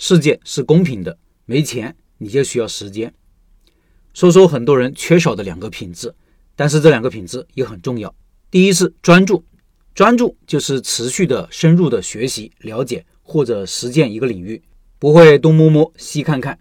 世界是公平的，没钱你就需要时间。说说很多人缺少的两个品质，但是这两个品质也很重要。第一是专注，专注就是持续的深入的学习、了解或者实践一个领域，不会东摸摸西看看。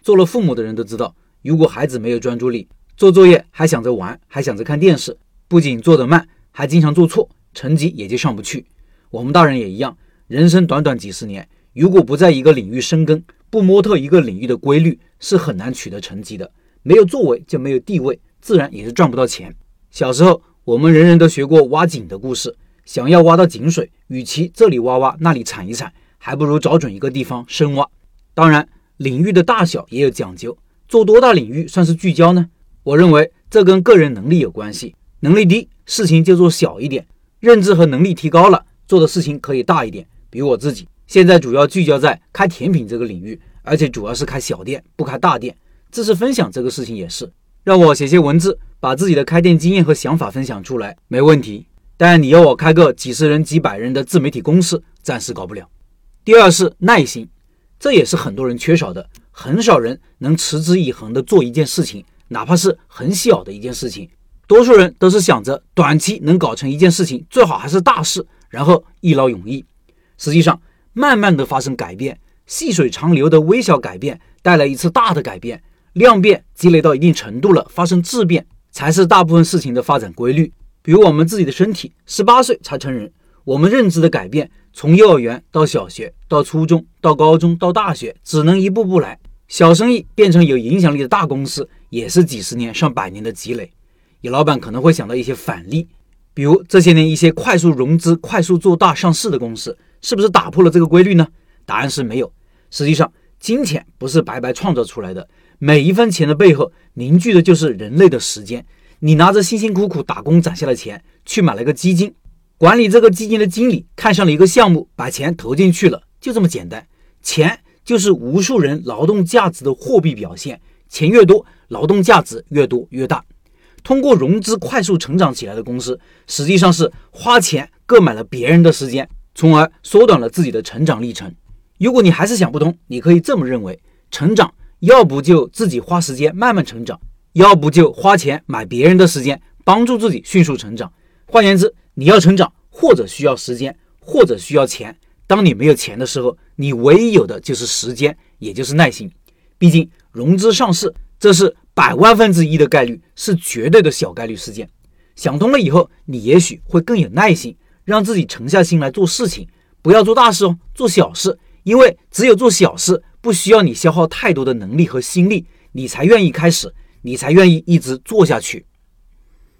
做了父母的人都知道，如果孩子没有专注力，做作业还想着玩，还想着看电视，不仅做得慢，还经常做错，成绩也就上不去。我们大人也一样，人生短短几十年，如果不在一个领域深耕，不摸透一个领域的规律，是很难取得成绩的。没有作为就没有地位，自然也是赚不到钱。小时候，我们人人都学过挖井的故事。想要挖到井水，与其这里挖挖，那里铲一铲，还不如找准一个地方深挖。当然，领域的大小也有讲究，做多大领域算是聚焦呢？我认为这跟个人能力有关系。能力低，事情就做小一点；认知和能力提高了，做的事情可以大一点。比如我自己，现在主要聚焦在开甜品这个领域，而且主要是开小店，不开大店。知识分享这个事情也是，让我写些文字，把自己的开店经验和想法分享出来，没问题。但你要我开个几十人、几百人的自媒体公司，暂时搞不了。第二是耐心，这也是很多人缺少的，很少人能持之以恒的做一件事情，哪怕是很小的一件事情。多数人都是想着短期能搞成一件事情，最好还是大事，然后一劳永逸。实际上，慢慢的发生改变，细水长流的微小改变，带来一次大的改变。量变积累到一定程度了，发生质变才是大部分事情的发展规律。比如我们自己的身体，十八岁才成人，我们认知的改变，从幼儿园到小学，到初中，到高中，到大学，只能一步步来。小生意变成有影响力的大公司，也是几十年、上百年的积累。有老板可能会想到一些反例，比如这些年一些快速融资、快速做大上市的公司，是不是打破了这个规律呢？答案是没有。实际上，金钱不是白白创造出来的。每一分钱的背后凝聚的就是人类的时间。你拿着辛辛苦苦打工攒下的钱去买了个基金，管理这个基金的经理看上了一个项目，把钱投进去了，就这么简单。钱就是无数人劳动价值的货币表现，钱越多，劳动价值越多越大。通过融资快速成长起来的公司，实际上是花钱购买了别人的时间，从而缩短了自己的成长历程。如果你还是想不通，你可以这么认为：成长。要不就自己花时间慢慢成长，要不就花钱买别人的时间，帮助自己迅速成长。换言之，你要成长，或者需要时间，或者需要钱。当你没有钱的时候，你唯一有的就是时间，也就是耐心。毕竟融资上市，这是百万分之一的概率，是绝对的小概率事件。想通了以后，你也许会更有耐心，让自己沉下心来做事情，不要做大事哦，做小事，因为只有做小事。不需要你消耗太多的能力和心力，你才愿意开始，你才愿意一直做下去。